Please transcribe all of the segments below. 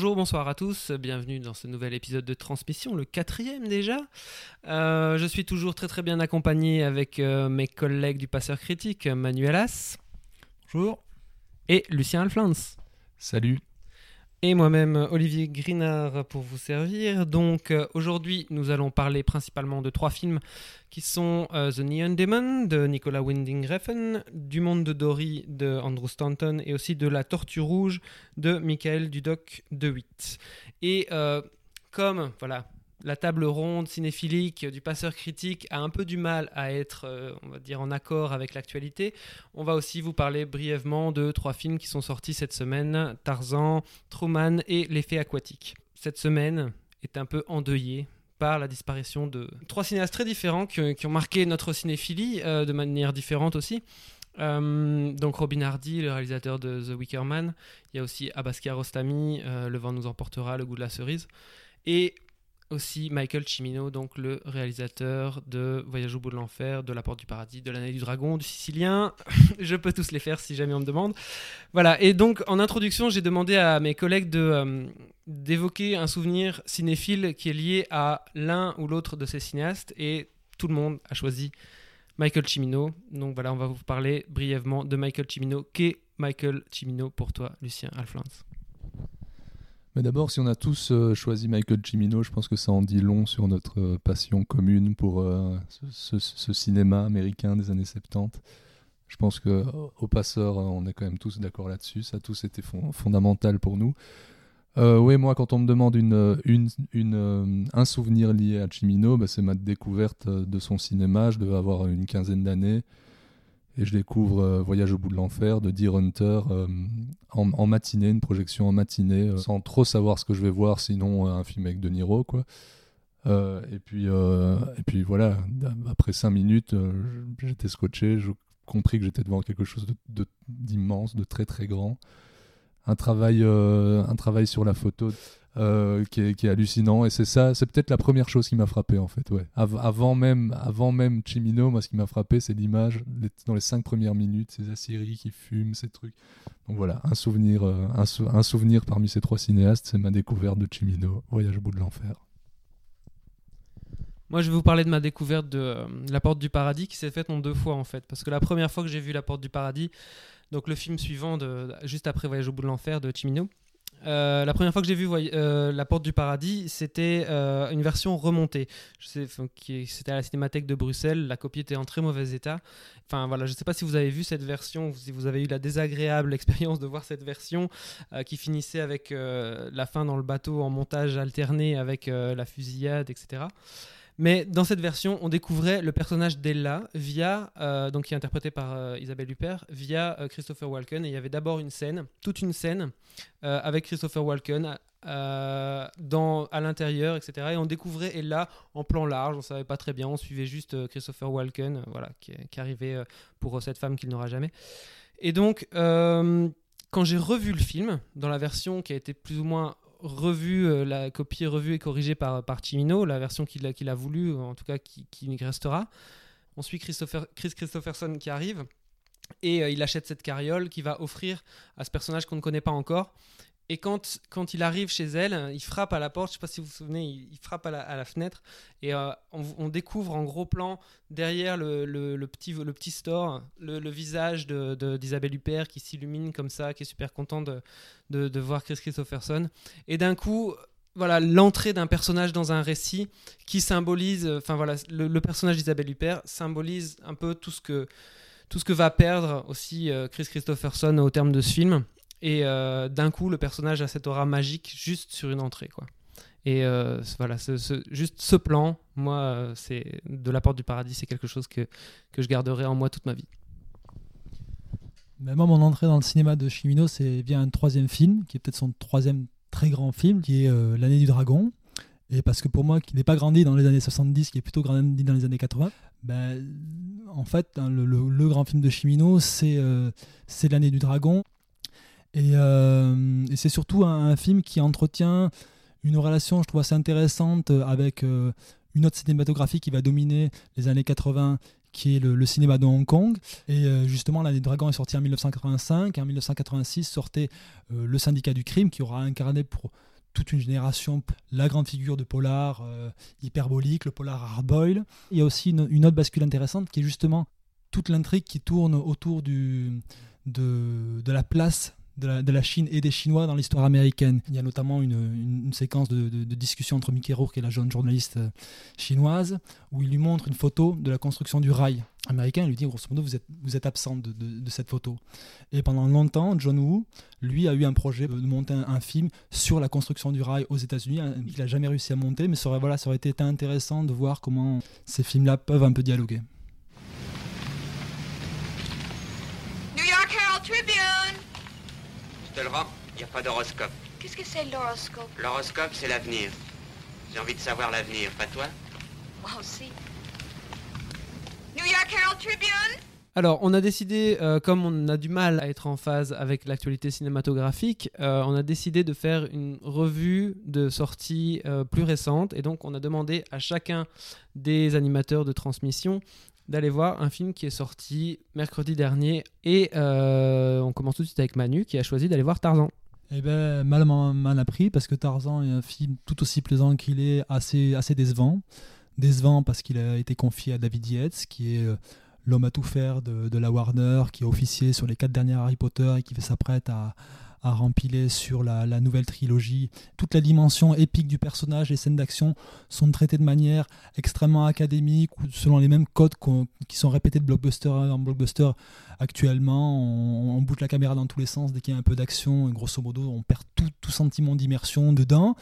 Bonjour, bonsoir à tous, bienvenue dans ce nouvel épisode de Transmission, le quatrième déjà. Euh, je suis toujours très très bien accompagné avec euh, mes collègues du Passeur Critique, Manuel As. Bonjour. Et Lucien Alflans. Salut. Et moi-même, Olivier Grinard, pour vous servir. Donc euh, aujourd'hui, nous allons parler principalement de trois films qui sont euh, The Neon Demon de Nicolas Winding Refn, Du Monde de Dory de Andrew Stanton et aussi de La Tortue Rouge de Michael Dudoc de 8. Et euh, comme voilà, la table ronde cinéphilique du passeur critique a un peu du mal à être, euh, on va dire, en accord avec l'actualité. On va aussi vous parler brièvement de trois films qui sont sortis cette semaine Tarzan, Truman et L'effet aquatique. Cette semaine est un peu endeuillée par la disparition de trois cinéastes très différents qui, ont marqué notre cinéphilie euh, de manière différente aussi. Euh, donc Robin Hardy, le réalisateur de The Wicker Man. Il y a aussi Abbas Kiarostami, Le vent nous emportera, Le goût de la cerise. Et aussi Michael Cimino, donc le réalisateur de Voyage au bout de l'enfer, de La Porte du Paradis, de l'année du dragon, du Sicilien. Je peux tous les faire si jamais on me demande. Voilà, et donc en introduction, j'ai demandé à mes collègues de, euh, d'évoquer un souvenir cinéphile qui est lié à l'un ou l'autre de ces cinéastes, et tout le monde a choisi Michael Cimino. Donc voilà, on va vous parler brièvement de Michael Cimino. Qu'est Michael Cimino pour toi, Lucien Alflans Mais d'abord, si on a tous euh, choisi Michael Cimino, je pense que ça en dit long sur notre euh, passion commune pour euh, ce, cinéma américain des années 70. Je pense que au passeur, on est quand même tous d'accord là-dessus. Ça a tous été fon- fondamental pour nous. Oui, moi, quand on me demande un souvenir lié à Cimino, bah, c'est ma découverte de son cinéma. Je devais avoir une quinzaine d'années. Et je découvre euh, Voyage au bout de l'enfer de Deer Hunter euh, en, matinée, une projection en matinée, euh, sans trop savoir ce que je vais voir, sinon un film avec De Niro, quoi. Et, puis, et puis voilà, après cinq minutes, j'étais scotché, j'ai compris que j'étais devant quelque chose de- de- d'immense, de, très très grand. Un travail, un travail sur la photo euh, qui, est, hallucinant, et c'est ça, c'est peut-être la première chose qui m'a frappé en fait. Ouais. Av- avant même, avant même Chimino, moi ce qui m'a frappé, c'est l'image dans les cinq premières minutes, ces Assyries qui fument, ces trucs. Donc voilà, un souvenir, euh, un souvenir parmi ces trois cinéastes, c'est ma découverte de Chimino, Voyage au bout de l'enfer. Moi, je vais vous parler de ma découverte de euh, La Porte du Paradis qui s'est faite en deux fois en fait. Parce que la première fois que j'ai vu La Porte du Paradis, donc le film suivant, de, juste après Voyage au bout de l'enfer de Chimino, euh, la première fois que j'ai vu euh, La Porte du Paradis, c'était euh, une version remontée. C'était à la Cinémathèque de Bruxelles. La copie était en très mauvais état. Enfin voilà, je ne sais pas si vous avez vu cette version, si vous avez eu la désagréable expérience de voir cette version qui finissait avec la fin dans le bateau en montage alterné avec la fusillade, etc. Mais dans cette version, on découvrait le personnage d'Ella via, euh, donc qui est interprété par euh, Isabelle Huppert, via euh, Christopher Walken. Et il y avait d'abord une scène, toute une scène, avec Christopher Walken à l'intérieur, etc. Et on découvrait Ella en plan large, on savait pas très bien, on suivait juste Christopher Walken, voilà, qui, arrivait pour cette femme qu'il n'aura jamais. Et donc, quand j'ai revu le film, dans la version qui a été plus ou moins revue, euh, la copie revue et corrigée par, par Cimino, la version qu'il a, qu'il a voulu, en tout cas qui, qui restera. On suit Christopher, Chris Christopherson qui arrive et euh, il achète cette carriole qui va offrir à ce personnage qu'on ne connaît pas encore. Et quand, quand il arrive chez elle, il frappe à la porte, je ne sais pas si vous vous souvenez, il, frappe à la, à la fenêtre et euh, on, découvre en gros plan derrière le, le- petit, le petit store le, visage de- de- d'Isabelle Huppert qui s'illumine comme ça, qui est super content de, de, de voir Chris Christopherson. Et d'un coup, voilà l'entrée d'un personnage dans un récit qui symbolise, enfin voilà, le, le personnage d'Isabelle Huppert symbolise un peu tout ce que tout ce que va perdre aussi euh, Chris Christopherson au terme de ce film. Et euh, d'un coup, le personnage a cette aura magique juste sur une entrée, quoi. Et euh, voilà, juste ce plan, moi, euh, c'est de la porte du paradis, c'est quelque chose que, que je garderai en moi toute ma vie. Ben, moi, mon entrée dans le cinéma de Chimino, c'est via un troisième film, qui est peut-être son troisième très grand film, qui est euh, L'année du dragon. Et parce que pour moi, qui n'est pas grandi dans les années 70, qui est plutôt grandi dans les années 80, ben, en fait, hein, le, grand film de Chimino, c'est euh, L'année du dragon. Et, euh, et c'est surtout un, film qui entretient une relation, je trouve, assez intéressante avec euh, une autre cinématographie qui va dominer les années 80, qui est le, cinéma de Hong Kong. Et euh, justement, L'année du dragon est sorti en 1985. Et en 1986 sortait Le syndicat du crime, qui aura incarné pour toute une génération la grande figure de polar hyperbolique, le polar hard-boil. Il y a aussi une, autre bascule intéressante qui est justement toute l'intrigue qui tourne autour du, de la place de la, Chine et des Chinois dans l'histoire américaine. Il y a notamment une, une- séquence de, de- discussion entre Mickey Rourke et la jeune journaliste euh, chinoise où il lui montre une photo de la construction du rail américain. Il lui dit grosso modo vous êtes, vous êtes absent de, cette photo. Et pendant longtemps, John Woo, lui, a eu un projet de monter un, film sur la construction du rail aux États-Unis. un- Il n'a jamais réussi à monter, mais voilà, ça aurait été intéressant de voir comment ces films-là peuvent un peu dialoguer. New York Herald Tribune. Je te le rends, il n'y a pas d'horoscope. Qu'est-ce que c'est l'horoscope? L'horoscope, c'est l'avenir. J'ai envie de savoir l'avenir, pas toi? Moi aussi. New York Herald Tribune? Alors, on a décidé, euh, comme on a du mal à être en phase avec l'actualité cinématographique, euh, on a décidé de faire une revue de sorties euh, plus récentes. Et donc, on a demandé à chacun des animateurs de transmission d'aller voir un film qui est sorti mercredi dernier. Et euh, on commence tout de suite avec Manu, qui a choisi d'aller voir Tarzan. Eh ben, mal, mal appris parce que Tarzan est un film tout aussi plaisant qu'il est assez, assez décevant. Décevant parce qu'il a été confié à David Yates, qui est euh, l'homme à tout faire de, de la Warner, qui a officié sur les quatre derniers Harry Potter et qui fait s'apprête à, à rempiler sur la, nouvelle trilogie. Toute la dimension épique du personnage, les scènes d'action sont traitées de manière extrêmement académique ou selon les mêmes codes qui sont répétés de blockbuster en blockbuster actuellement. On, on bouge la caméra dans tous les sens dès qu'il y a un peu d'action. Grosso modo, on perd tout, tout sentiment d'immersion dedans.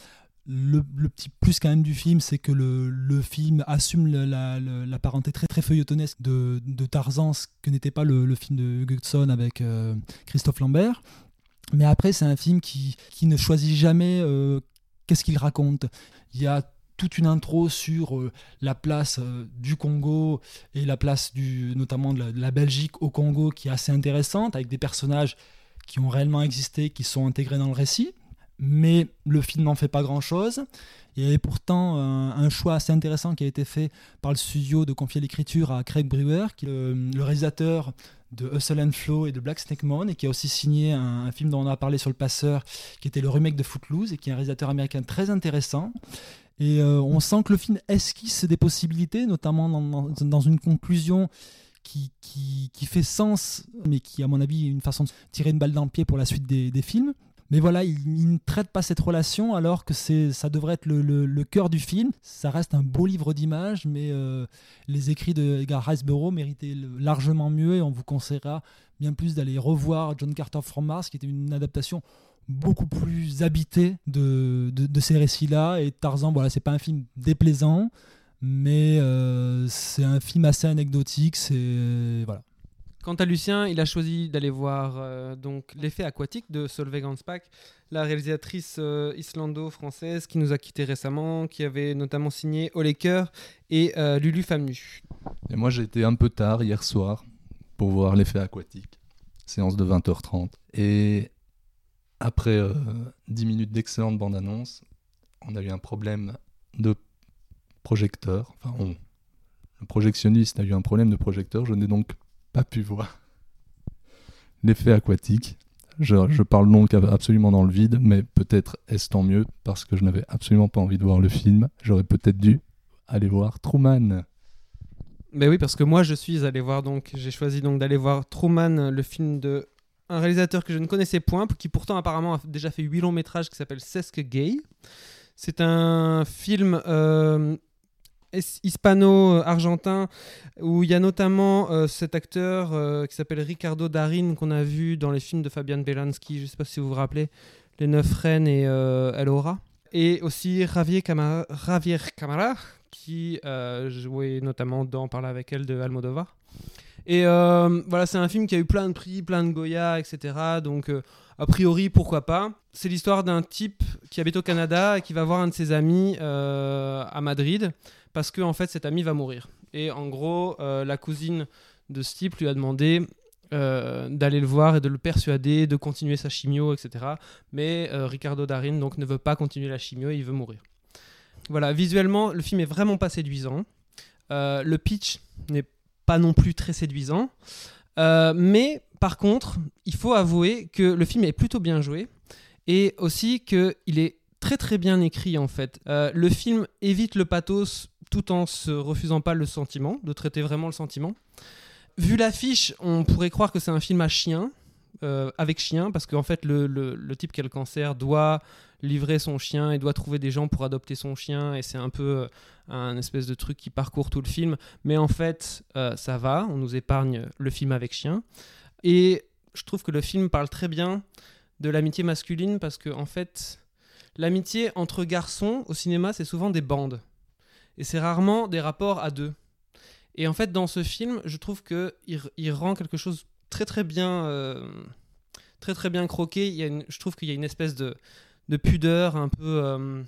Le, petit plus quand même du film, c'est que le, le film assume la, la- parenté très très feuilletonesque de, Tarzan, ce que n'était pas le, le film de Gutson avec euh, Christophe Lambert. Mais après, c'est un film qui, qui ne choisit jamais euh, qu'est-ce qu'il raconte. Il y a toute une intro sur euh, la place euh, du Congo et la place du, notamment de la, Belgique au Congo qui est assez intéressante, avec des personnages qui ont réellement existé, qui sont intégrés dans le récit. Mais le film n'en fait pas grand-chose. Il y avait pourtant un, choix assez intéressant qui a été fait par le studio de confier l'écriture à Craig Brewer, qui le réalisateur de Hustle and Flow et de Black Snake Moon, et qui a aussi signé un, film dont on a parlé sur le passeur, qui était le remake de Footloose, et qui est un réalisateur américain très intéressant. Et euh, on sent que le film esquisse des possibilités, notamment dans, dans- dans une conclusion qui, qui, qui fait sens, mais qui, à mon avis, est une façon de tirer une balle dans le pied pour la suite des, des films. Mais voilà, il, ne traite pas cette relation alors que c'est, ça devrait être le, cœur du film. Ça reste un beau livre d'images, mais euh, les écrits de Edgar Riceborough méritaient largement mieux et on vous conseillera bien plus d'aller revoir John Carter from Mars, qui était une adaptation beaucoup plus habitée de, ces récits-là. Et Tarzan, voilà, c'est pas un film déplaisant, mais euh, c'est un film assez anecdotique. C'est voilà. Quant à Lucien, il a choisi d'aller voir euh, donc l'effet aquatique de Solveig la réalisatrice euh, islando-française qui nous a quittés récemment, qui avait notamment signé Cœur et euh, Lulu Famu. Et moi, j'ai été un peu tard hier soir pour voir l'effet aquatique, séance de 20h30. Et après euh, 10 minutes d'excellente bande-annonce, on a eu un problème de projecteur. Enfin. Le projectionniste a eu un problème de projecteur, je n'ai donc pas pu voir l'effet aquatique. Je, parle donc absolument dans le vide, mais peut-être est-ce tant mieux parce que je n'avais absolument pas envie de voir le film. J'aurais peut-être dû aller voir Truman. Ben oui, parce que moi je suis allé voir donc, j'ai choisi donc d'aller voir Truman, le film de un réalisateur que je ne connaissais point, qui pourtant apparemment a déjà fait 8 longs métrages qui s'appelle Sesque Gay. C'est un film euh, hispano-argentin où il y a notamment euh, cet acteur euh, qui s'appelle Ricardo Darin qu'on a vu dans les films de Fabian Belansky, je ne sais pas si vous vous rappelez, Les Neuf Reines et euh, El. Et aussi Javier Camara, Javier qui euh, jouait notamment dans Parler avec elle de Almodovar. Et euh, voilà, c'est un film qui a eu plein de prix, plein de Goya, etc. Donc, euh, a priori, pourquoi pas. C'est l'histoire d'un type qui habite au Canada et qui va voir un de ses amis euh, à Madrid parce que, en fait, cet ami va mourir. Et en gros, la cousine de ce type lui a demandé d'aller le voir et de le persuader de continuer sa chimio, etc. Mais Ricardo Darin donc ne veut pas continuer la chimio, il veut mourir. Voilà, visuellement, le film est vraiment pas séduisant. Le pitch n'est pas non plus très séduisant. Euh, mais par contre, il faut avouer que le film est plutôt bien joué et aussi qu'il est très très bien écrit en fait. Euh, le film évite le pathos tout en se refusant pas le sentiment, de traiter vraiment le sentiment. Vu l'affiche, on pourrait croire que c'est un film à chien, euh, avec chien, parce qu'en fait le, le- le type qui a le cancer doit livrer son chien et doit trouver des gens pour adopter son chien, et c'est un peu euh, un espèce de truc qui parcourt tout le film. Mais en fait, euh, ça va, on nous épargne le film avec chien. Et je trouve que le film parle très bien de l'amitié masculine, parce que en fait, l'amitié entre garçons au cinéma, c'est souvent des bandes. Et c'est rarement des rapports à deux. Et en fait, dans ce film, je trouve que il, rend quelque chose très très bien, euh, très très bien croqué. Il y a je trouve qu'il y a une espèce de, de pudeur un peu, euh,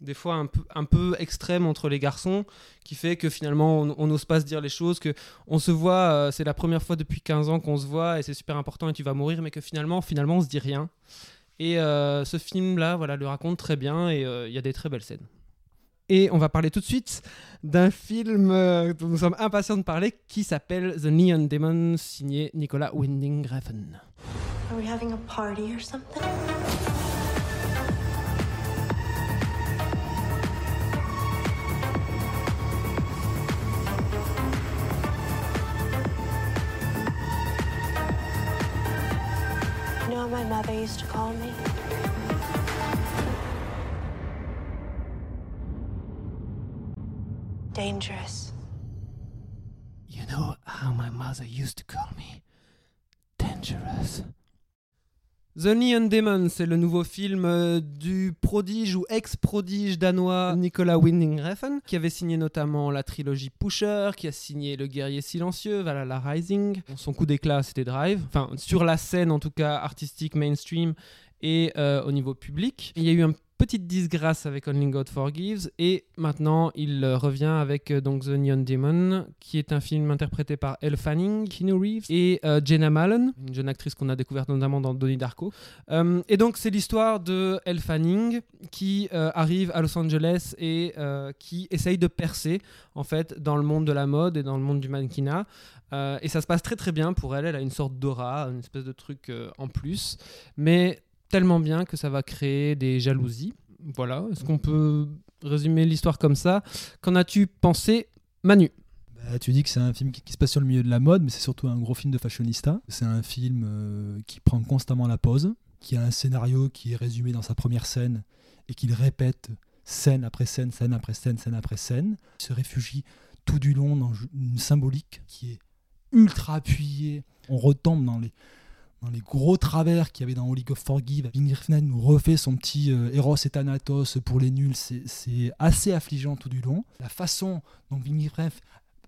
des fois un peu, un peu extrême entre les garçons, qui fait que finalement on n'ose pas se dire les choses, que on se voit, euh, c'est la première fois depuis 15 ans qu'on se voit et c'est super important et tu vas mourir, mais que finalement, finalement, on se dit rien. Et euh, ce film-là, voilà, le raconte très bien et il y a des très belles scènes. Et on va parler tout de suite d'un film dont nous sommes impatients de parler qui s'appelle The Neon Demon, signé Nicolas Winding Refn. Are we having a party or something? What my mother used to call me? Dangerous. You know how my mother used to call me dangerous. The Neon Demon, c'est le nouveau film euh, du prodige ou ex-prodige danois Nicolas Winding Refn, qui avait signé notamment la trilogie Pusher, qui a signé Le Guerrier Silencieux, Valhalla Rising. Son coup d'éclat, c'était Drive. Enfin, sur la scène, en tout cas, artistique, mainstream et euh, au niveau public. Il y a eu une petite disgrâce avec Only God Forgives et maintenant il euh, revient avec euh, donc The Neon Demon qui est un film interprété par Elle Fanning, Keanu Reeves et euh, Jenna Malone, une jeune actrice qu'on a découverte notamment dans Donnie Darko. Et donc c'est l'histoire de Elle Fanning qui arrive à Los Angeles et qui essaye de percer en fait dans le monde de la mode et dans le monde du mannequinat. Et ça se passe très très bien pour elle, elle a une sorte d'aura, une espèce de truc en plus, mais tellement bien que ça va créer des jalousies. Voilà, est-ce qu'on peut résumer l'histoire comme ça? Qu'en as-tu pensé, Manu? Bah, tu dis que c'est un film qui, se passe sur le milieu de la mode, mais c'est surtout un gros film de fashionista. C'est un film euh, qui prend constamment la pause, qui a un scénario qui est résumé dans sa première scène et qu'il répète scène après scène, scène après scène, scène après scène. Il se réfugie tout du long dans une symbolique qui est ultra appuyée. On retombe dans les, dans les gros travers qu'il y avait dans Holy of Forgive. Vinny Refn nous refait son petit euh, Eros et Thanatos pour les nuls. C'est assez affligeant tout du long. La façon dont Vinny Refn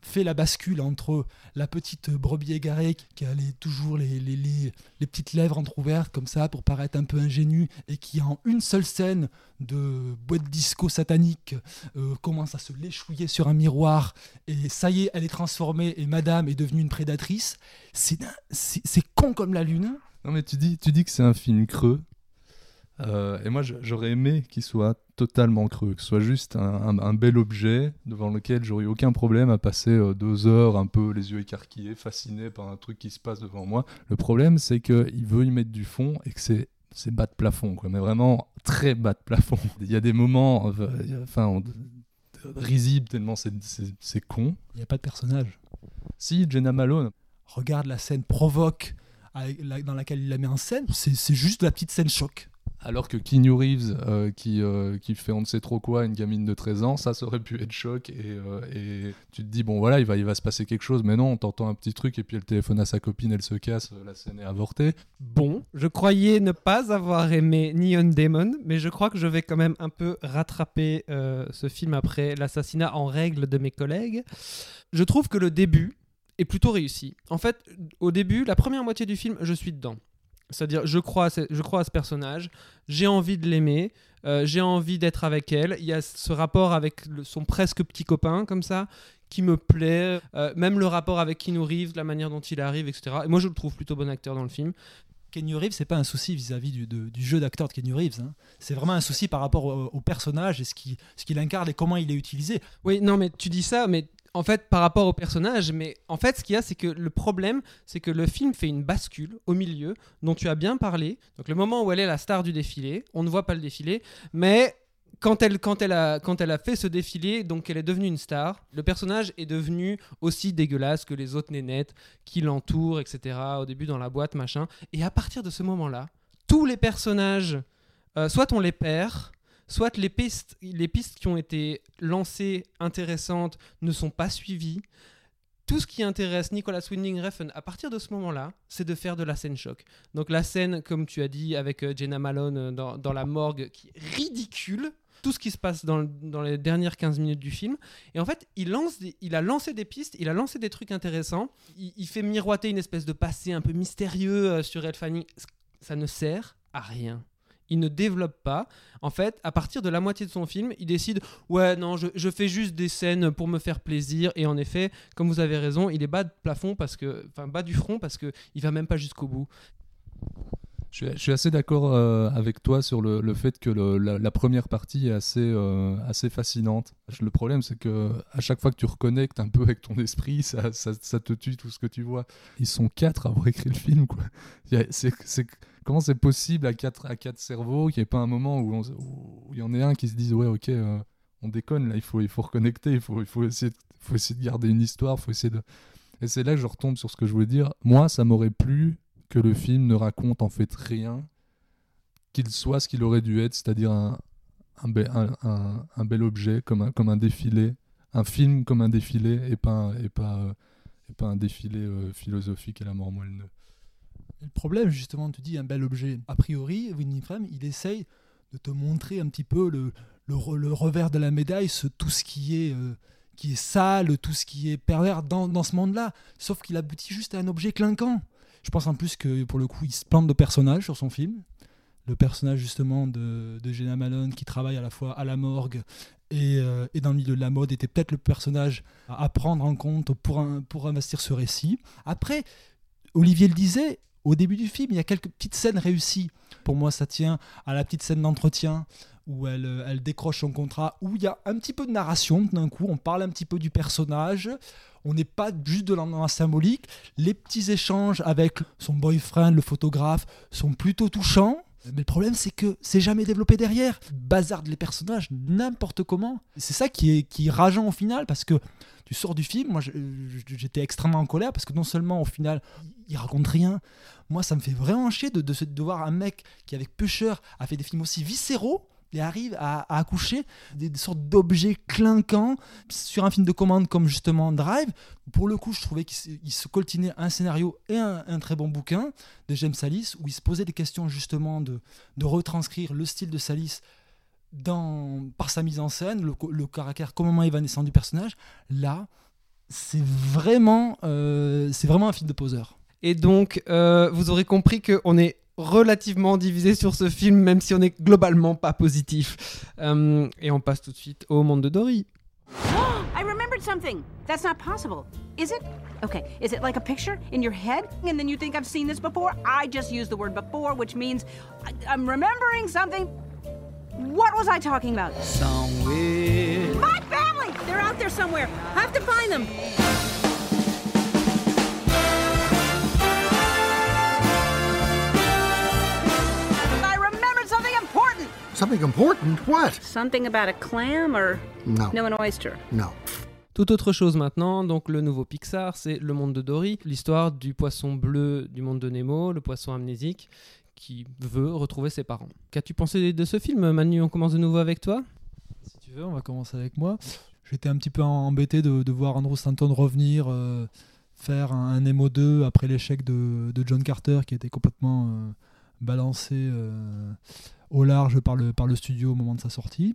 fait la bascule entre la petite brebis égarée qui a les- toujours les, les, les- petites lèvres entrouvertes comme ça pour paraître un peu ingénu et qui en une seule scène de boîte disco satanique euh, commence à se l'échouiller sur un miroir et ça y est elle est transformée et madame est devenue une prédatrice c'est c'est con comme la lune Non, mais tu dis, tu dis que c'est un film creux. Euh, et moi, j'aurais aimé qu'il soit totalement creux, que ce soit juste un, un- un bel objet devant lequel j'aurais aucun problème à passer euh, deux heures un peu les yeux écarquillés, fasciné par un truc qui se passe devant moi. Le problème, c'est qu'il veut y mettre du fond et que c'est c'est bas de plafond, quoi, mais vraiment très bas de plafond. Il y a des moments, euh, enfin, on- risibles tellement c'est- con. il n'y a pas de personnage Si, Jenna Malone, regarde la scène provoque dans laquelle il la met en scène c'est juste la petite scène choc Alors que Keanu Reeves, euh, qui, euh, qui fait on ne sait trop quoi une gamine de 13 ans, ça, aurait pu être choc. Et, euh, et tu te dis, bon voilà, il va, il va se passer quelque chose, mais non, on t'entend un petit truc, et puis elle téléphone à sa copine, elle se casse, la scène est avortée. Bon, je croyais ne pas avoir aimé Neon Demon, mais je crois que je vais quand même un peu rattraper ce film après l'assassinat en règle de mes collègues. Je trouve que le début est plutôt réussi. En fait, au début, la première moitié du film, je suis dedans. C'est-à-dire, je crois, à ce, je crois à ce personnage, j'ai envie de l'aimer, euh, j'ai envie d'être avec elle. Il y a ce rapport avec le- son presque petit copain, comme ça, qui me plaît. Euh, même le rapport avec Keanu Reeves, la manière dont il arrive, etc. Et moi, je le trouve plutôt bon acteur dans le film. Kenny Reeves, c'est pas un souci vis-à-vis du, de- du jeu d'acteur de Kenny Reeves. hein. C'est vraiment un souci par rapport au, au personnage et ce qu'il ce qu'il incarne et comment il est utilisé. Oui, non, mais tu dis ça, mais en fait, par rapport au personnage, mais en fait, ce qu'il y a, c'est que le problème, c'est que le film fait une bascule au milieu, dont tu as bien parlé. Donc, le moment où elle est la star du défilé, on ne voit pas le défilé, mais quand elle, quand elle, a, fait ce défilé, donc elle est devenue une star, le personnage est devenu aussi dégueulasse que les autres nénettes qui l'entourent, etc. Au début, dans la boîte, machin. Et à partir de ce moment-là, tous les personnages, euh, soit on les perd, soit les pistes, les pistes qui ont été lancées intéressantes ne sont pas suivies. Tout ce qui intéresse Nicolas Winding Refn à partir de ce moment-là, c'est de faire de la scène choc. Donc la scène, comme tu as dit, avec euh, Jenna Malone euh, dans, la morgue, qui est ridicule. Tout ce qui se passe dans, le- dans les dernières 15 minutes du film. Et en fait, il, lance il a lancé des pistes, il a lancé des trucs intéressants. Il, il fait miroiter une espèce de passé un peu mystérieux euh, sur Elle. Ça ne sert à rien. Il ne développe pas. En fait, à partir de la moitié de son film, il décide Ouais, non, je, fais juste des scènes pour me faire plaisir. Et en effet, comme vous avez raison, il est bas de plafond parce que. Enfin, bas du front parce que il va même pas jusqu'au bout. Je suis, assez d'accord euh, avec toi sur le, fait que la, première partie est assez, euh, assez fascinante. Le problème, c'est que à chaque fois que tu reconnectes un peu avec ton esprit, ça, te tue tout ce que tu vois. Ils sont quatre à avoir écrit le film. Comment c'est possible à quatre, à quatre cerveaux qu'il n'y ait pas un moment où, il y en ait un qui se dise Ouais, ok, euh, on déconne, là, il faut, il faut reconnecter, il faut, il faut, essayer, de, faut essayer de garder une histoire, faut essayer de. Et c'est là que je retombe sur ce que je voulais dire. Moi, ça m'aurait plu que le film ne raconte en fait rien, qu'il soit ce qu'il aurait dû être, c'est-à-dire un, un, un- un- bel objet, comme un, comme un défilé, un film comme un défilé, et pas, et pas, euh, et pas un défilé euh, philosophique à la mort moelleux. Le problème, justement, tu dis un bel objet. A priori, Winnie Frame, il essaye de te montrer un petit peu le, le, re- le revers de la médaille, tout ce qui est, euh, qui est sale, tout ce qui est pervers dans, dans ce monde-là. Sauf qu'il aboutit juste à un objet clinquant. Je pense en plus que, pour le coup, il se plante de personnages sur son film. Le personnage, justement, de, de Jenna Malone, qui travaille à la fois à la morgue et, euh, et dans le milieu de la mode, était peut-être le personnage à prendre en compte pour, un- pour investir ce récit. Après, Olivier le disait, au début du film, il y a quelques petites scènes réussies. Pour moi, ça tient à la petite scène d'entretien où elle, euh, elle décroche son contrat, où il y a un petit peu de narration d'un coup, on parle un petit peu du personnage, on n'est pas juste de la symbolique. Les petits échanges avec son boyfriend, le photographe, sont plutôt touchants. Mais le problème, c'est que c'est jamais développé derrière. Bazarde les personnages n'importe comment. C'est ça qui est, qui rageant au final, parce que tu sors du film, moi j'étais extrêmement en colère, parce que non seulement au final, il raconte rien, moi ça me fait vraiment chier de, de, de voir un mec qui avec Pusher a fait des films aussi viscéraux et arrive à, accoucher des, sortes d'objets clinquants sur un film de commande comme justement Drive. Pour le coup, je trouvais qu'il se- coltinait un scénario et un, très bon bouquin de James Salis où il se posait des questions justement de, de retranscrire le style de Salis dans, par sa mise en scène, le caractère, comment évanescent du personnage. Là, c'est vraiment, euh, c'est vraiment un film de poseur. Et donc, euh, vous aurez compris qu'on est relativement divisé sur ce film, même si on est globalement pas positif. Euh, et on passe tout de suite au monde de Dory. I remembered something. That's not possible. Is it? Okay, is it like a picture in your head? And then you think I've seen this before? I just used the word before, which means I, I'm remembering something. What was I talking about? Somewhere. My family! They're out there somewhere. I have to find them. Something important? What? Something about a clam or No. no an oyster? No. Tout autre chose maintenant, donc le nouveau Pixar, c'est Le Monde de Dory, l'histoire du poisson bleu du monde de Nemo, le poisson amnésique qui veut retrouver ses parents. Qu'as-tu pensé de ce film Manu, on commence de nouveau avec toi? Si tu veux, on va commencer avec moi. J'étais un petit peu embêté de, de voir Andrew Stanton revenir euh, faire un, un Nemo 2 après l'échec de, de John Carter qui était complètement euh, balancé euh, au large par le, studio au moment de sa sortie.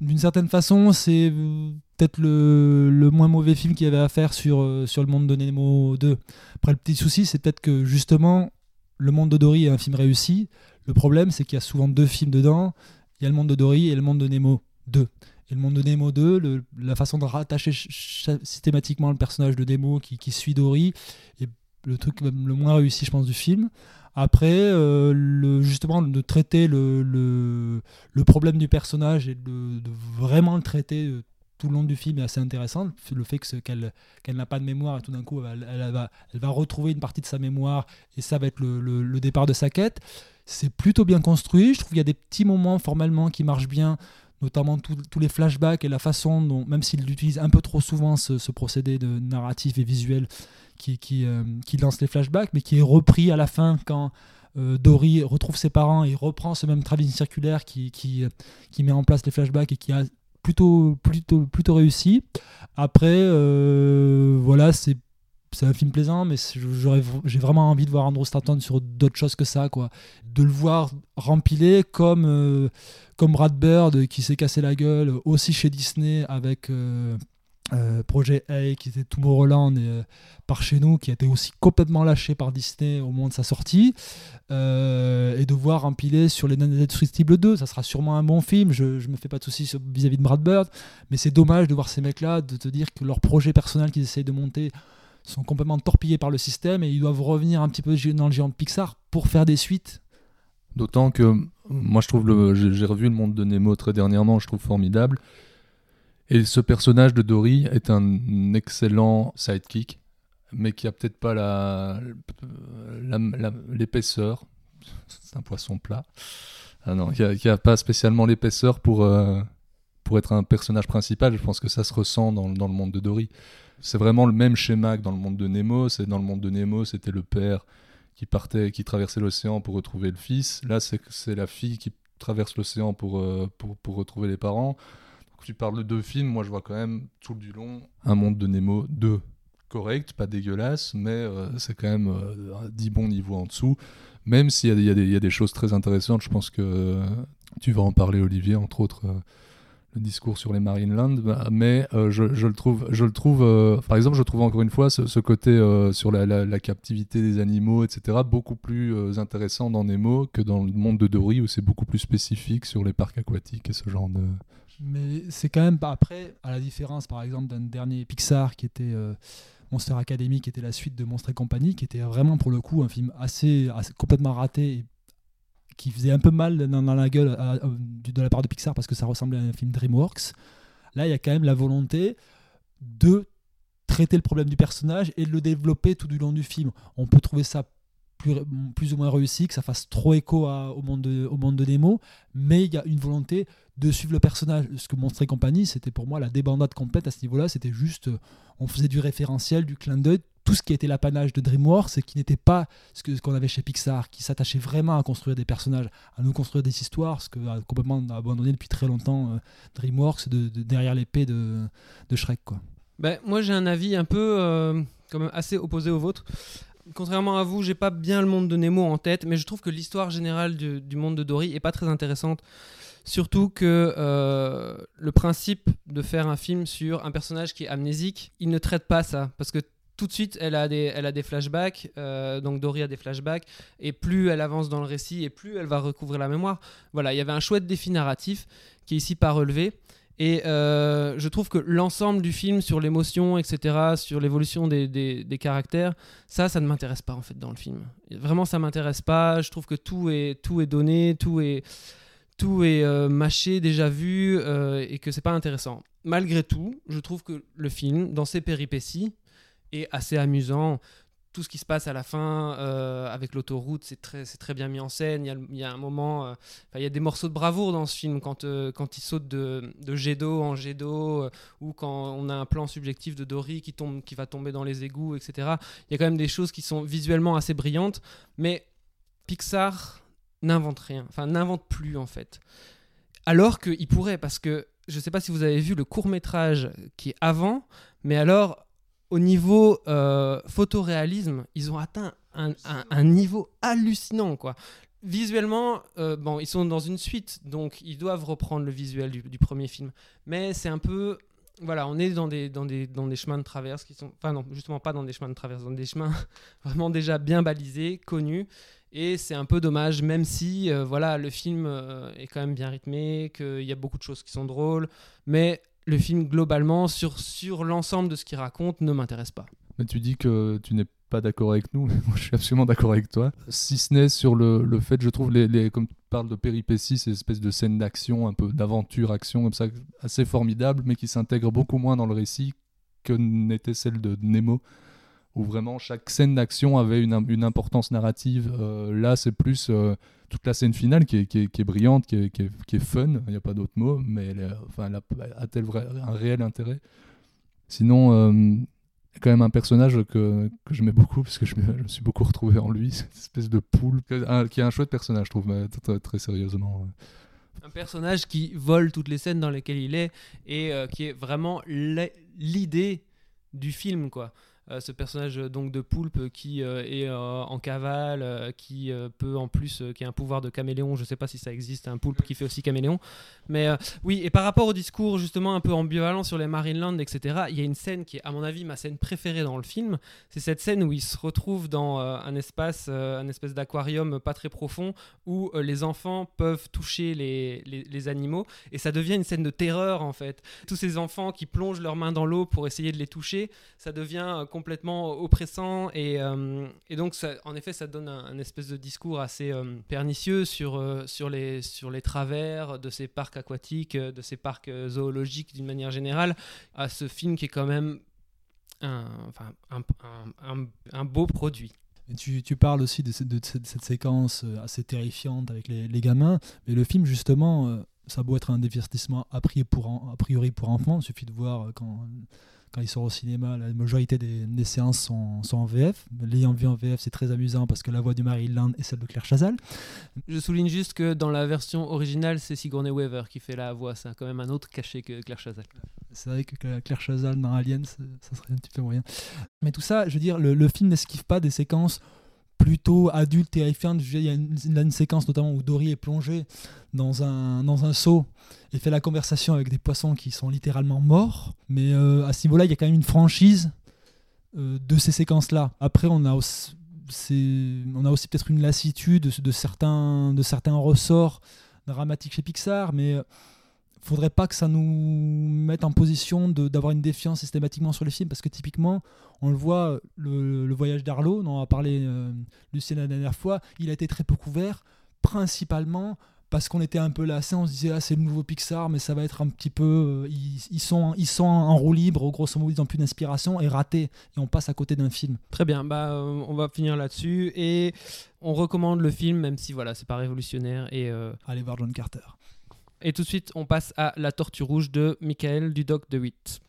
d'une certaine façon, c'est euh, peut-être le, moins mauvais film qu'il y avait à faire sur, euh, sur le monde de Nemo 2. Après, le petit souci, c'est peut-être que justement, le monde de Dory est un film réussi. Le problème, c'est qu'il y a souvent deux films dedans. Il y a le monde de Dory et le monde de Nemo 2. Et le monde de Nemo 2, le- la façon de rattacher ch- ch- systématiquement le personnage de Nemo qui suit Dory est le truc le moins réussi, je pense, du film. Après, euh, justement, de traiter le, problème du personnage et de, vraiment le traiter euh, tout le long du film est assez intéressant. Le fait qu'elle qu'elle n'a pas de mémoire et tout d'un coup, elle, va, retrouver une partie de sa mémoire et ça va être le, départ de sa quête. C'est plutôt bien construit. Je trouve qu'il y a des petits moments formellement qui marchent bien, notamment tous les flashbacks et la façon dont, même s'il utilise un peu trop souvent ce, procédé narratif et visuel qui, euh, qui lance les flashbacks, mais qui est repris à la fin quand euh, Dory retrouve ses parents et reprend ce même travelling circulaire qui, qui, euh, qui met en place les flashbacks et qui a plutôt, plutôt, plutôt réussi. Après, voilà, c'est c'est un film plaisant, mais j'ai vraiment envie de voir Andrew Stanton sur d'autres choses que ça, quoi. De le voir rempilé comme, comme Brad Bird qui s'est cassé la gueule aussi chez Disney avec euh, Projet A qui était Tomorrowland et euh, par chez nous qui a été aussi complètement lâché par Disney au moment de sa sortie. Euh, et de voir empiler sur les Indestructibles 2 ça sera sûrement un bon film. Je, je me fais pas de soucis vis-à-vis de Brad Bird mais c'est dommage de voir ces mecs là de te dire que leurs projets personnels qu'ils essayent de monter sont complètement torpillés par le système et ils doivent revenir un petit peu dans le géant de Pixar pour faire des suites. D'autant que moi je trouve le, j'ai revu le monde de Nemo très dernièrement, je trouve formidable. Et ce personnage de Dory est un excellent sidekick, mais qui a peut-être pas la, l'épaisseur. C'est un poisson plat. Ah non, qui a, pas spécialement l'épaisseur pour euh, pour être un personnage principal. Je pense que ça se ressent dans, dans le monde de Dory. C'est vraiment le même schéma que dans le monde de Nemo. C'est dans le monde de Nemo, c'était le père qui partait, qui traversait l'océan pour retrouver le fils. Là, c'est c'est la fille qui traverse l'océan pour, euh, pour, pour retrouver les parents. Tu parles de deux films, moi je vois quand même tout du long un monde de Nemo 2 correct, pas dégueulasse, mais euh, c'est quand même euh, un 10 bons niveaux en dessous. Même s'il y, a des- choses très intéressantes, je pense que euh, tu vas en parler Olivier, entre autres. euh, le discours sur les Marineland, bah, mais je, le trouve, je le trouve par exemple, je trouve encore une fois ce, côté sur la, la- captivité des animaux, etc., beaucoup plus intéressant dans Nemo que dans le monde de Dory où c'est beaucoup plus spécifique sur les parcs aquatiques et ce genre de. Mais c'est quand même pas après, à la différence par exemple d'un dernier Pixar qui était euh, Monster Academy, qui était la suite de Monstres et compagnie, qui était vraiment pour le coup un film assez, complètement raté et qui faisait un peu mal dans, la gueule de la part de Pixar parce que ça ressemblait à un film DreamWorks. Là, il y a quand même la volonté de traiter le problème du personnage et de le développer tout du long du film. On peut trouver ça plus, ou moins réussi, que ça fasse trop écho au, monde de, au mais il y a une volonté de suivre le personnage. Ce que Monstre et compagnie, c'était pour moi la débandade complète à ce niveau-là. C'était juste, euh, on faisait du référentiel, du clin d'œil, tout ce qui était l'apanage de DreamWorks et qui n'était pas ce qu'on avait chez Pixar, qui s'attachait vraiment à construire des personnages, à nous construire des histoires, ce que a complètement abandonné depuis très longtemps euh, DreamWorks de, de- derrière l'épée de, Shrek. Quoi. Ben, moi, j'ai un avis un peu euh, quand même assez opposé au vôtre. Contrairement à vous, j'ai pas bien le monde de Nemo en tête, mais je trouve que l'histoire générale du, monde de Dory est pas très intéressante. Surtout que euh, le principe de faire un film sur un personnage qui est amnésique, il ne traite pas ça. Parce que tout de suite, elle a des, elle a des flashbacks, euh, donc Dory a des flashbacks, et plus elle avance dans le récit, et plus elle va recouvrir la mémoire. Voilà, il y avait un chouette défi narratif qui est ici pas relevé. Et euh, je trouve que l'ensemble du film sur l'émotion, etc., sur l'évolution des, des- des caractères, ça, ça ne m'intéresse pas en fait dans le film. Vraiment, ça m'intéresse pas. Je trouve que tout est, tout est donné, tout est, tout est euh, mâché, déjà vu, euh, et que c'est pas intéressant. Malgré tout, je trouve que le film, dans ses péripéties, est assez amusant. Tout ce qui se passe à la fin euh, avec l'autoroute, c'est très, très bien mis en scène. Il y a, y a un moment, euh, il y a des morceaux de bravoure dans ce film quand, euh, quand il saute de, de jet d'eau en jet d'eau, ou quand on a un plan subjectif de Dory qui, tombe, qui va tomber dans les égouts, etc. Il y a quand même des choses qui sont visuellement assez brillantes, mais Pixar n'invente rien, enfin n'invente plus en fait. Alors qu'il pourrait, parce que je ne sais pas si vous avez vu le court métrage qui est avant, mais alors au niveau euh, photoréalisme, ils ont atteint un, niveau hallucinant quoi. visuellement, euh, bon, ils sont dans une suite, donc ils doivent reprendre le visuel du, du premier film. Mais c'est un peu. Voilà, on est dans des, dans, des, dans des chemins de traverse qui sont. Enfin, non, justement, pas dans des chemins de traverse, dans des chemins vraiment déjà bien balisés, connus. Et c'est un peu dommage, même si euh, voilà, le film euh, est quand même bien rythmé, qu'il y a beaucoup de choses qui sont drôles. Mais le film, globalement, sur, l'ensemble de ce qu'il raconte, ne m'intéresse pas. Mais tu dis que tu n'es pas d'accord avec nous, mais moi je suis absolument d'accord avec toi. Si ce n'est sur le, le fait, je trouve, les, les, comme tu parles de péripéties, ces espèces de scènes d'action, un peu d'aventure, action, comme ça, assez formidables, mais qui s'intègrent beaucoup moins dans le récit que n'était celle de Nemo, où vraiment chaque scène d'action avait une, importance narrative. Euh, là, c'est plus euh, toute la scène finale qui est, brillante, qui est, fun, il n'y a pas d'autre mot, mais elle, enfin, a-t-elle un réel intérêt? Sinon, euh, quand même un personnage que, que j'aimais beaucoup parce que je me, suis beaucoup retrouvé en lui, cette espèce de poule qui est un chouette personnage, je trouve, mais très, très sérieusement. Un personnage qui vole toutes les scènes dans lesquelles il est et euh, qui est vraiment l'idée du film, quoi. Euh, ce personnage donc de poulpe qui euh, est euh, en cavale, euh, qui euh, peut en plus, qui a un pouvoir de caméléon. Je sais pas si ça existe, un poulpe qui fait aussi caméléon. Mais euh, oui, et par rapport au discours justement un peu ambivalent sur les Marineland, etc., il y a une scène qui est à mon avis ma scène préférée dans le film. C'est cette scène où il se retrouve dans euh, un espace, un espèce d'aquarium pas très profond où les enfants peuvent toucher les, les, les animaux et ça devient une scène de terreur en fait. Tous ces enfants qui plongent leurs mains dans l'eau pour essayer de les toucher, ça devient complètement oppressant et, euh, et donc ça, en effet ça donne un, espèce de discours assez euh, pernicieux sur, euh, sur, les, sur les travers de ces parcs aquatiques, de ces parcs zoologiques d'une manière générale, à ce film qui est quand même un, un, un, beau produit. Tu, tu, parles aussi de, cette, séquence assez terrifiante avec les, gamins, mais le film justement, ça beau être un divertissement a priori pour, a priori pour enfants, il suffit de voir quand quand il sort au cinéma, la majorité des, des séances sont, sont, en VF. L'ayant vu en VF, c'est très amusant parce que la voix du Maryland est celle de Claire Chazal. Je souligne juste que dans la version originale, c'est Sigourney Weaver qui fait la voix. C'est quand même un autre cachet que Claire Chazal. C'est vrai que Claire Chazal dans Alien, ça serait un petit peu moyen. Mais tout ça, je veux dire, le, le film n'esquive pas des séquences plutôt adulte, terrifiante. Il y a une, une, séquence notamment où Dory est plongée dans un, dans un seau et fait la conversation avec des poissons qui sont littéralement morts. Mais euh, à ce niveau-là, il y a quand même une franchise euh, de ces séquences-là. Après, on a aussi, on a aussi peut-être une lassitude de, de, certains, de certains ressorts dramatiques chez Pixar, mais euh, faudrait pas que ça nous mette en position d'avoir une défiance systématiquement sur les films parce que typiquement on le voit le, le voyage d'Arlo dont on a parlé euh, Lucien la dernière fois il a été très peu couvert principalement parce qu'on était un peu lassé on se disait ah c'est le nouveau Pixar mais ça va être un petit peu euh, ils, ils, sont ils sont en roue libre grosso modo ils n'ont plus d'inspiration et raté et on passe à côté d'un film. Très bien bah euh, on va finir là-dessus et on recommande le film même si voilà c'est pas révolutionnaire et euh, allez voir John Carter et tout de suite, on passe à La Tortue Rouge de Michael Dudoc de 8.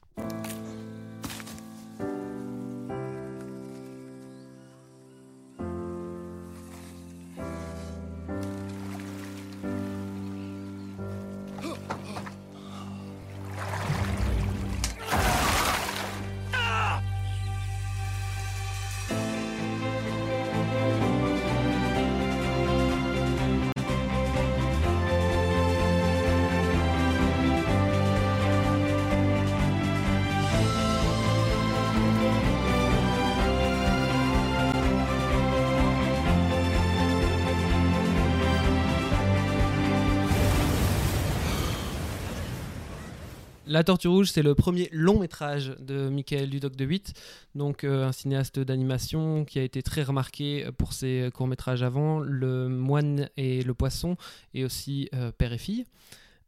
La Tortue Rouge, c'est le premier long métrage de Michael Dudoc de 8, donc euh, un cinéaste d'animation qui a été très remarqué pour ses courts métrages avant, Le Moine et le Poisson, et aussi euh, Père et Fille.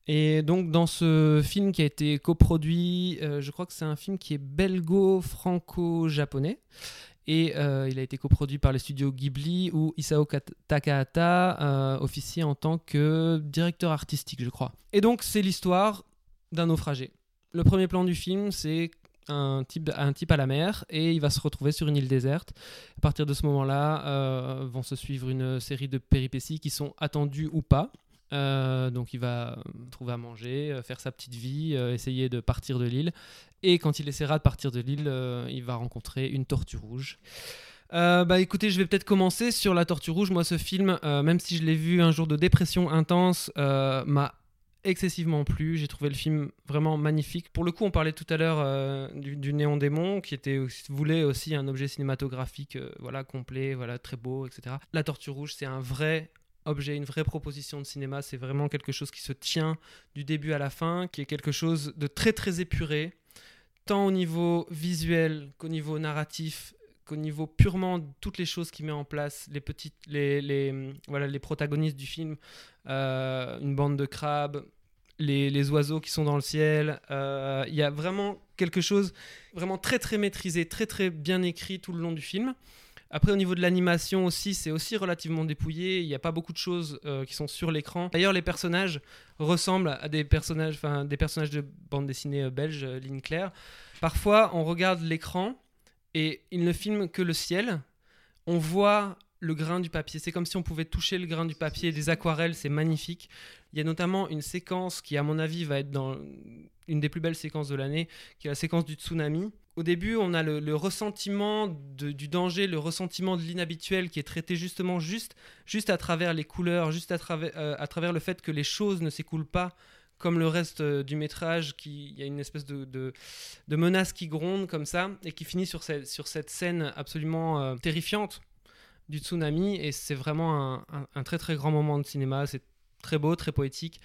Et donc dans ce film qui a été coproduit, euh, je crois que c'est un film qui est belgo-franco-japonais. Et euh, il a été coproduit par les studios Ghibli où Isao Takahata euh, officie en tant que directeur artistique, je crois. Et donc c'est l'histoire d'un naufragé. Le premier plan du film, c'est un type, un type à la mer et il va se retrouver sur une île déserte. À partir de ce moment-là, euh, vont se suivre une série de péripéties qui sont attendues ou pas. Euh, donc il va trouver à manger, euh, faire sa petite vie, essayer de partir de l'île. Et quand il essaiera de partir de l'île, il va rencontrer une tortue rouge. Bah écoutez, je vais peut-être commencer sur La Tortue Rouge. Moi, ce film, même si je l'ai vu un jour de dépression intense, m'a excessivement plu. J'ai trouvé le film vraiment magnifique. Pour le coup, on parlait tout à l'heure euh, du, du Néon Démon, qui était voulait aussi un objet cinématographique, euh, voilà, complet, voilà, très beau, etc. La Tortue Rouge, c'est un vrai objet, une vraie proposition de cinéma. C'est vraiment quelque chose qui se tient du début à la fin, qui est quelque chose de très très épuré, tant au niveau visuel qu'au niveau narratif qu'au niveau purement toutes les choses qu'il met en place, les petites, les, voilà, les protagonistes du film, euh, une bande de crabes, les, les, oiseaux qui sont dans le ciel, euh, il y a vraiment quelque chose vraiment très très maîtrisé, très très bien écrit tout le long du film. Après, au niveau de l'animation aussi, c'est aussi relativement dépouillé. Il n'y a pas beaucoup de choses euh, qui sont sur l'écran. D'ailleurs, les personnages ressemblent à des personnages, des personnages de bande dessinée belge, Ligne Claire. Parfois, on regarde l'écran et il ne filme que le ciel. On voit le grain du papier. C'est comme si on pouvait toucher le grain du papier. Des aquarelles, c'est magnifique. Il y a notamment une séquence qui, à mon avis, va être dans une des plus belles séquences de l'année, qui est la séquence du tsunami. Au début, on a le, ressentiment du danger, le ressentiment de l'inhabituel qui est traité justement juste, juste à travers les couleurs, juste à travers, euh, le fait que les choses ne s'écoulent pas comme le reste euh, du métrage, qui il y a une espèce de, menace qui gronde comme ça et qui finit sur cette, sur cette scène absolument euh, terrifiante du tsunami. Et c'est vraiment un, très très grand moment de cinéma. C'est très beau, très poétique.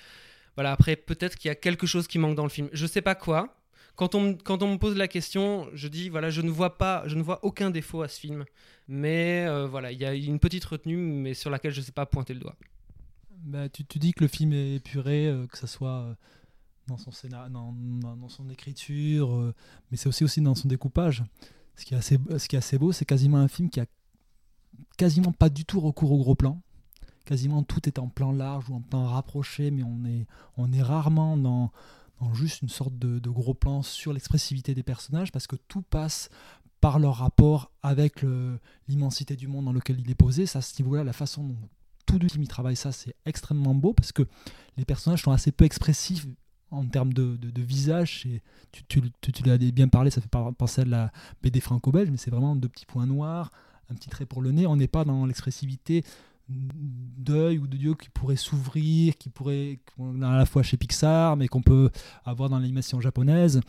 Voilà, après, peut-être qu'il y a quelque chose qui manque dans le film. Je sais pas quoi. Quand on, quand on me pose la question, je dis voilà, je ne vois pas, je ne vois aucun défaut à ce film, mais euh, voilà, il y a une petite retenue, mais sur laquelle je ne sais pas pointer le doigt. Bah, tu, tu, dis que le film est épuré, euh, que ce soit euh, dans son scénario, dans, dans, son écriture, mais c'est aussi aussi dans son découpage. Ce qui est assez, ce qui est assez beau, c'est quasiment un film qui a quasiment pas du tout recours au gros plan. Quasiment tout est en plan large ou en plan rapproché, mais on est, on est rarement dans, juste une sorte de, gros plan sur l'expressivité des personnages, parce que tout passe par leur rapport avec l'immensité du monde dans lequel il est posé. Ça, à ce niveau-là, la façon dont tout du film il travaille ça, c'est extrêmement beau parce que les personnages sont assez peu expressifs en termes de visage. Et tu, tu, tu, tu l'as bien parlé, ça fait penser à la BD franco-belge, mais c'est vraiment deux petits points noirs, un petit trait pour le nez. On n'est pas dans l'expressivité d'œil ou de dieu qui pourrait s'ouvrir, qui pourrait, à la fois chez Pixar, mais qu'on peut avoir dans l'animation japonaise.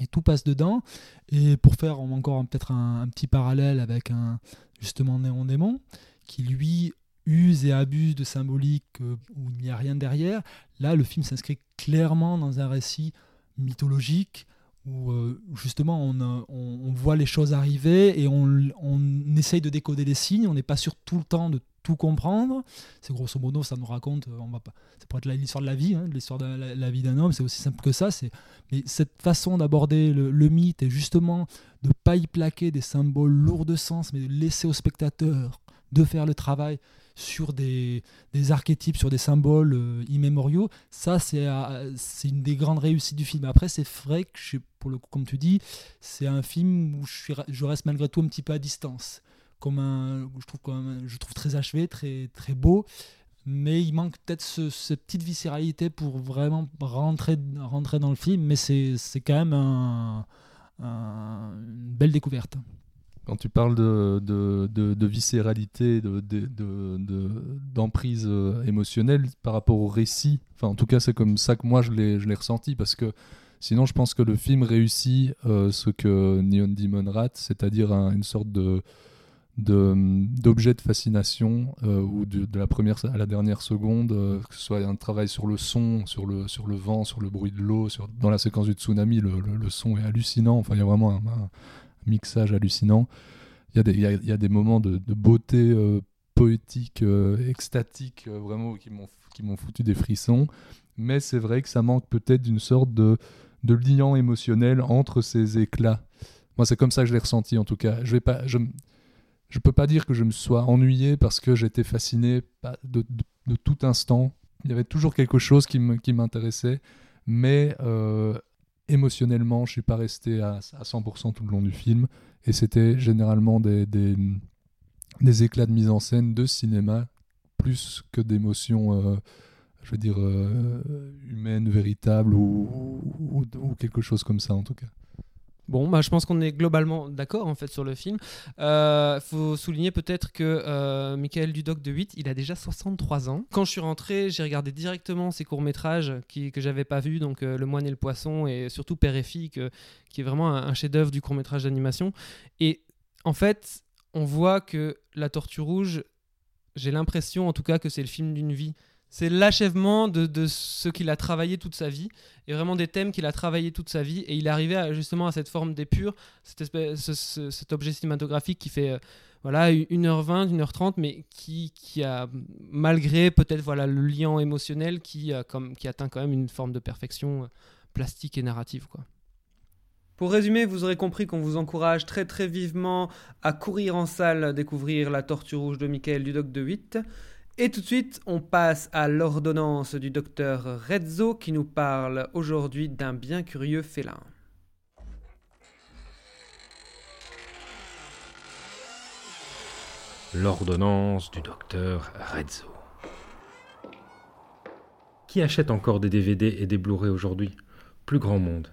Et tout passe dedans. Et pour faire encore peut-être un, un, petit parallèle avec un justement Néon Démon, qui lui use et abuse de symbolique euh, où il n'y a rien derrière. Là, le film s'inscrit clairement dans un récit mythologique où euh, justement on, on, on, voit les choses arriver et on, on essaye de décoder les signes. On n'est pas sûr tout le temps de tout comprendre. C'est grosso modo, ça nous raconte, on va pas, ça pourrait être l'histoire de la vie, hein, l'histoire de la, vie d'un homme, c'est aussi simple que ça. C'est, mais cette façon d'aborder le, le, mythe et justement de pas y plaquer des symboles lourds de sens, mais de laisser au spectateur de faire le travail sur des, des, archétypes, sur des symboles euh, immémoriaux, ça c'est euh, une des grandes réussites du film. Après c'est vrai que, pour le coup, comme tu dis, c'est un film où je, suis, je, reste malgré tout un petit peu à distance. Comme un, je, trouve je trouve très achevé, très, très beau, mais il manque peut-être ce, cette petite viscéralité pour vraiment rentrer, rentrer dans le film, mais c'est quand même un, une belle découverte quand tu parles de, de, de, de viscéralité, d'emprise de, euh, émotionnelle par rapport au récit, enfin en tout cas c'est comme ça que moi je l'ai ressenti, parce que sinon je pense que le film réussit euh, ce que Neon Demon rate, c'est-à-dire un, une sorte de d'objet de, de, fascination euh, ou de, de, la première à la dernière seconde, que ce soit un travail sur le son, sur le, sur le vent, sur le bruit de l'eau, dans la séquence du tsunami, le, le, son est hallucinant, enfin il y a vraiment un mixage hallucinant. Il y a des, moments de, beauté euh, poétique, euh, extatique, euh, vraiment qui m'ont foutu des frissons. Mais c'est vrai que ça manque peut-être d'une sorte de, de lien émotionnel entre ces éclats. Moi, c'est comme ça que je l'ai ressenti en tout cas. Je je peux pas dire que je me sois ennuyé parce que j'étais fasciné de, tout instant. Il y avait toujours quelque chose qui m'intéressait, mais émotionnellement, je suis pas resté à, à 100% tout le long du film. Et c'était généralement des, des, des, éclats de mise en scène de cinéma, plus que d'émotions, euh, je veux dire, euh, humaines, véritables, ou, ou, ou, quelque chose comme ça en tout cas. Bon, bah, je pense qu'on est globalement d'accord en fait sur le film. Il faut souligner peut-être que euh, Michael Dudoc de 8, il a déjà 63 ans. Quand je suis rentré, j'ai regardé directement ses courts-métrages qui, que j'avais pas vus, donc euh, Le Moine et le Poisson et surtout Père et Fille, qui est vraiment un, un chef-d'œuvre du court-métrage d'animation. Et en fait, on voit que La Tortue Rouge, j'ai l'impression en tout cas que c'est le film d'une vie. C'est l'achèvement de, de ce qu'il a travaillé toute sa vie, et vraiment des thèmes qu'il a travaillé toute sa vie, et il est arrivé justement à cette forme d'épure, cet objet cinématographique qui fait euh, voilà 1h20, 1h30, mais qui, qui a, malgré peut-être voilà le lien émotionnel, qui, comme, qui atteint quand même une forme de perfection euh, plastique et narrative. Quoi. Pour résumer, vous aurez compris qu'on vous encourage très très vivement à courir en salle découvrir La Tortue Rouge de Michael Dudoc de 8. Et tout de suite, on passe à l'ordonnance du docteur Rezzo qui nous parle aujourd'hui d'un bien curieux félin. L'ordonnance du docteur Rezzo. Qui achète encore des DVD et des Blu-ray aujourd'hui? Plus grand monde.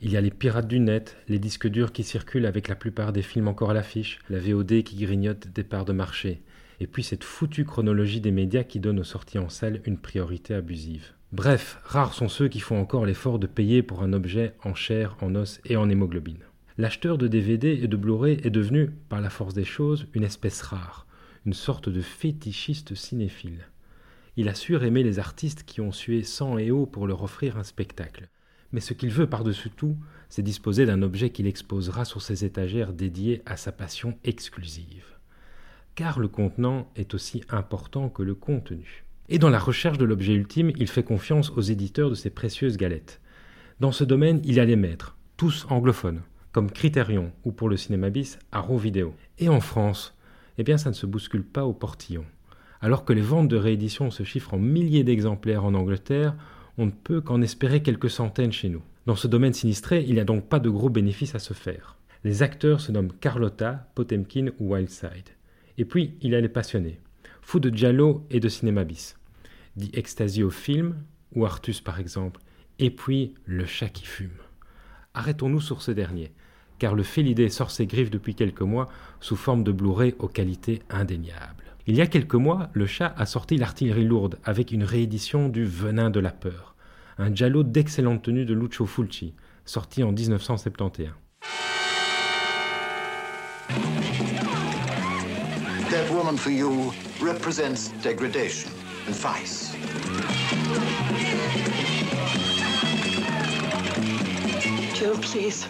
Il y a les pirates du net, les disques durs qui circulent avec la plupart des films encore à l'affiche, la VOD qui grignote des parts de marché, et puis cette foutue chronologie des médias qui donne aux sorties en salle une priorité abusive. Bref, rares sont ceux qui font encore l'effort de payer pour un objet en chair, en os et en hémoglobine. L'acheteur de DVD et de Blu-ray est devenu, par la force des choses, une espèce rare, une sorte de fétichiste cinéphile. Il assure aimer les artistes qui ont sué sang et eau pour leur offrir un spectacle. Mais ce qu'il veut par-dessus tout, c'est disposer d'un objet qu'il exposera sur ses étagères dédiées à sa passion exclusive. Car le contenant est aussi important que le contenu. Et dans la recherche de l'objet ultime, il fait confiance aux éditeurs de ces précieuses galettes. Dans ce domaine, il y a les maîtres, tous anglophones, comme Criterion ou pour le cinéma bis, Arrow Video. Et en France, eh bien ça ne se bouscule pas au portillon. Alors que les ventes de réédition se chiffrent en milliers d'exemplaires en Angleterre, on ne peut qu'en espérer quelques centaines chez nous. Dans ce domaine sinistré, il n'y a donc pas de gros bénéfices à se faire. Les acteurs se nomment Carlotta, Potemkin ou Wildside. Et puis, il a les passionnés, fous de giallo et de cinéma bis. Dit Ecstasy au film, ou Artus par exemple, et puis le chat qui fume. Arrêtons-nous sur ce dernier, car le Félidé sort ses griffes depuis quelques mois sous forme de Blu-ray aux qualités indéniables. Il y a quelques mois, le chat a sorti l'artillerie lourde avec une réédition du Venin de la peur, un giallo d'excellente tenue de Lucio Fulci, sorti en 1971. Woman for you represents degradation and vice. Joe, please.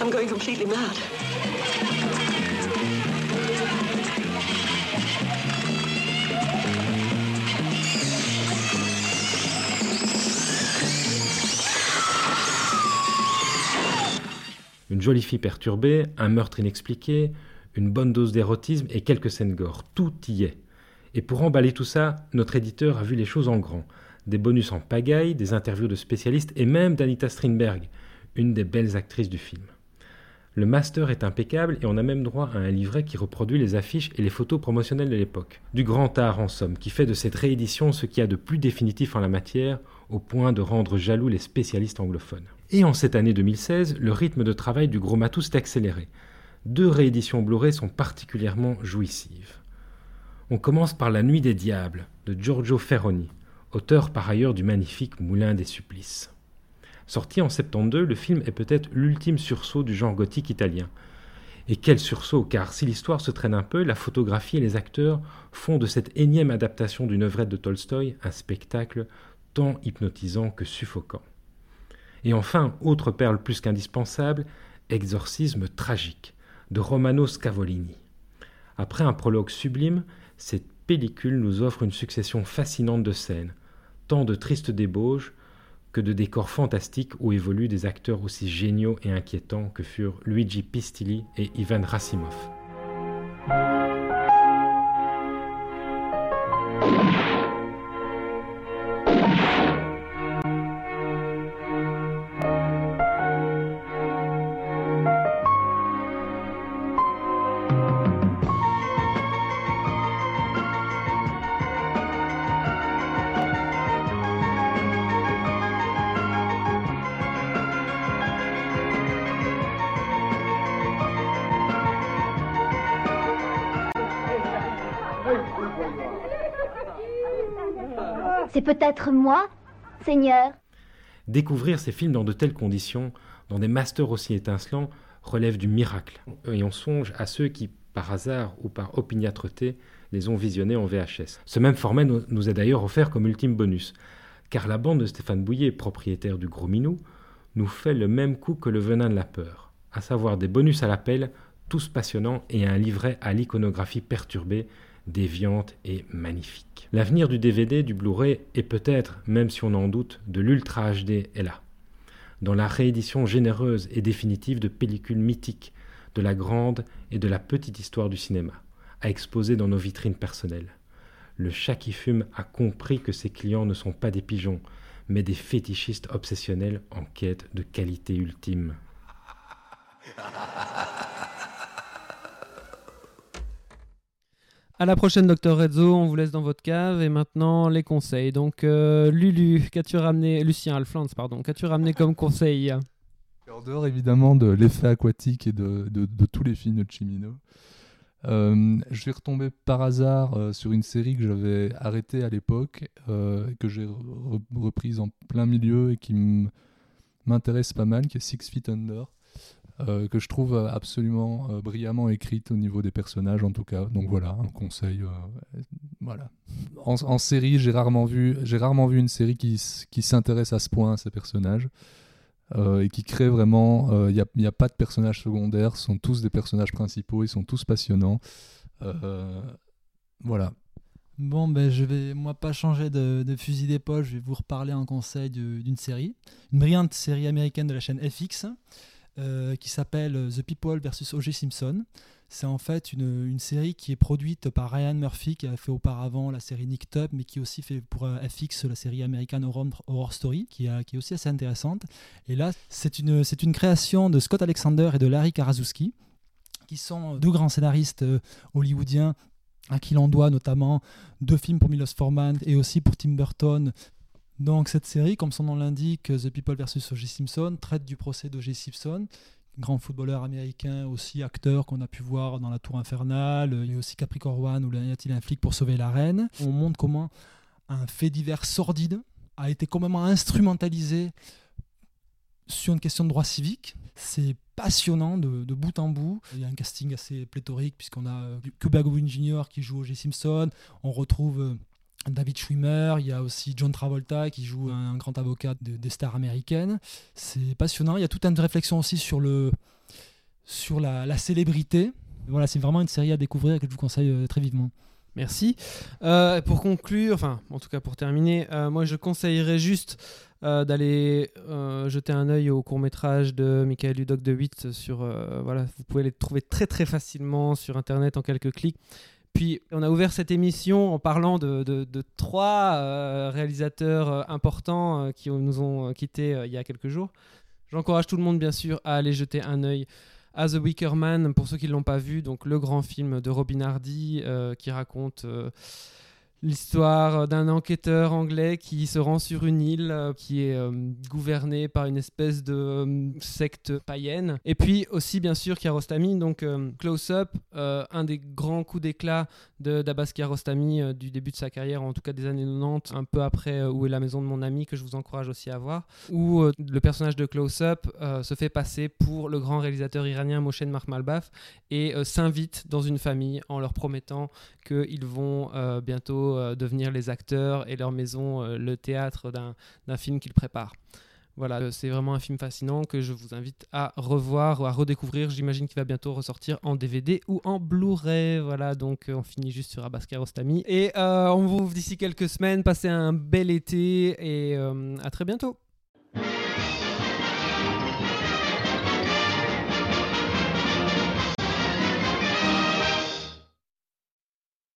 I'm going completely mad. Une jolie fille perturbée, un meurtre inexpliqué, une bonne dose d'érotisme et quelques scènes gore. Tout y est. Et pour emballer tout ça, notre éditeur a vu les choses en grand. Des bonus en pagaille, des interviews de spécialistes et même d'Anita Strindberg, une des belles actrices du film. Le master est impeccable et on a même droit à un livret qui reproduit les affiches et les photos promotionnelles de l'époque. Du grand art en somme, qui fait de cette réédition ce qu'il y a de plus définitif en la matière, au point de rendre jaloux les spécialistes anglophones. Et en cette année 2016, le rythme de travail du gros matou s'est accéléré. Deux rééditions Blu-ray sont particulièrement jouissives. On commence par La Nuit des Diables de Giorgio Ferroni, auteur par ailleurs du magnifique Moulin des Supplices. Sorti en 72, le film est peut-être l'ultime sursaut du genre gothique italien. Et quel sursaut, car si l'histoire se traîne un peu, la photographie et les acteurs font de cette énième adaptation d'une œuvrette de Tolstoï un spectacle tant hypnotisant que suffocant. Et enfin, autre perle plus qu'indispensable, Exorcisme tragique de Romano Scavolini. Après un prologue sublime, cette pellicule nous offre une succession fascinante de scènes, tant de tristes débauches que de décors fantastiques où évoluent des acteurs aussi géniaux et inquiétants que furent Luigi Pistilli et Ivan Rassimov. Peut-être moi, Seigneur. Découvrir ces films dans de telles conditions, dans des masters aussi étincelants, relève du miracle. Et on songe à ceux qui, par hasard ou par opiniâtreté, les ont visionnés en VHS. Ce même format nous est d'ailleurs offert comme ultime bonus, car la bande de Stéphane Bouillet, propriétaire du Gros Minou, nous fait le même coup que le venin de la peur, à savoir des bonus à l'appel, tous passionnants et un livret à l'iconographie perturbée, déviante et magnifique. L'avenir du DVD, du Blu-ray et peut-être, même si on en doute, de l'Ultra HD est là. Dans la réédition généreuse et définitive de pellicules mythiques de la grande et de la petite histoire du cinéma, à exposer dans nos vitrines personnelles. Le chat qui fume a compris que ses clients ne sont pas des pigeons, mais des fétichistes obsessionnels en quête de qualité ultime. À la prochaine, Docteur Rezzo. On vous laisse dans votre cave. Et maintenant, les conseils. Donc, euh, Lulu, qu'as-tu ramené Lucien Alflands, pardon. Qu'as-tu ramené comme conseil? En dehors, évidemment, de l'effet aquatique et de, tous les films de Chimino. Euh, je suis retombé par hasard euh, sur une série que j'avais arrêtée à l'époque, que j'ai reprise en plein milieu et qui m'intéresse pas mal, qui est Six Feet Under. Euh, que je trouve absolument euh, brillamment écrite au niveau des personnages en tout cas. Donc voilà, un conseil. Euh, voilà. En, série, j'ai rarement vu, rarement vu une série qui, qui s'intéresse à ce point à ces personnages. et qui crée vraiment. Il n'y a, a, pas de personnages secondaires, ce sont tous des personnages principaux, ils sont tous passionnants. voilà. Bon, ben, je vais, moi, pas changer de, de fusil d'épaule, je vais vous reparler en conseil d'une série. Une brillante série américaine de la chaîne FX. Euh, qui s'appelle The People vs. O.J. Simpson. C'est en fait une, série qui est produite par Ryan Murphy, qui a fait auparavant la série Nick Tubb, mais qui aussi fait pour euh, FX la série American Horror, Story, qui, est aussi assez intéressante. Et là, c'est une, création de Scott Alexander et de Larry Karaszewski, qui sont deux grands scénaristes euh, hollywoodiens à qui l'on doit notamment deux films pour Milos Forman et aussi pour Tim Burton, donc cette série, comme son nom l'indique, The People vs. O.J. Simpson, traite du procès d'O.J. Simpson, grand footballeur américain, aussi acteur qu'on a pu voir dans La Tour Infernale, il y a aussi Capricorn One où y a-t-il un flic pour sauver la reine. On montre comment un fait divers sordide a été complètement instrumentalisé sur une question de droit civique. C'est passionnant de, bout en bout. Il y a un casting assez pléthorique puisqu'on a Cuba Gooding Jr. qui joue O.J. Simpson, on retrouve euh, David Schwimmer, il y a aussi John Travolta qui joue un, grand avocat des stars américaines. C'est passionnant. Il y a toute une réflexion aussi sur, le, sur la, célébrité. Voilà, c'est vraiment une série à découvrir que je vous conseille euh, très vivement. Merci. Euh, pour conclure, enfin, en tout cas pour terminer, euh, moi je conseillerais juste d'aller jeter un œil au court métrage de Michael Ludoc de 8 sur voilà vous pouvez les trouver très très facilement sur internet en quelques clics puis on a ouvert cette émission en parlant de, trois euh, réalisateurs euh, importants euh, qui nous ont quittés il y a quelques jours. J'encourage tout le monde bien sûr à aller jeter un œil à The Wicker Man pour ceux qui ne l'ont pas vu, donc le grand film de Robin Hardy qui raconte l'histoire d'un enquêteur anglais qui se rend sur une île euh, qui est euh, gouvernée par une espèce de euh, secte païenne. Et puis aussi, bien sûr, Kiarostami, donc Close Up, un des grands coups d'éclat d'Abbas Kiarostami du début de sa carrière, en tout cas des années 90, un peu après Où est la maison de mon ami, que je vous encourage aussi à voir, où le personnage de Close Up se fait passer pour le grand réalisateur iranien Moshen Makhmalbaf et s'invite dans une famille en leur promettant qu'ils vont bientôt euh, devenir les acteurs et leur maison euh, le théâtre d'un film qu'ils préparent. Voilà, euh, c'est vraiment un film fascinant que je vous invite à revoir ou à redécouvrir. J'imagine qu'il va bientôt ressortir en DVD ou en Blu-ray. Voilà, donc on finit juste sur Abbas Kiarostami. Et on vous d'ici quelques semaines. Passez un bel été et à très bientôt.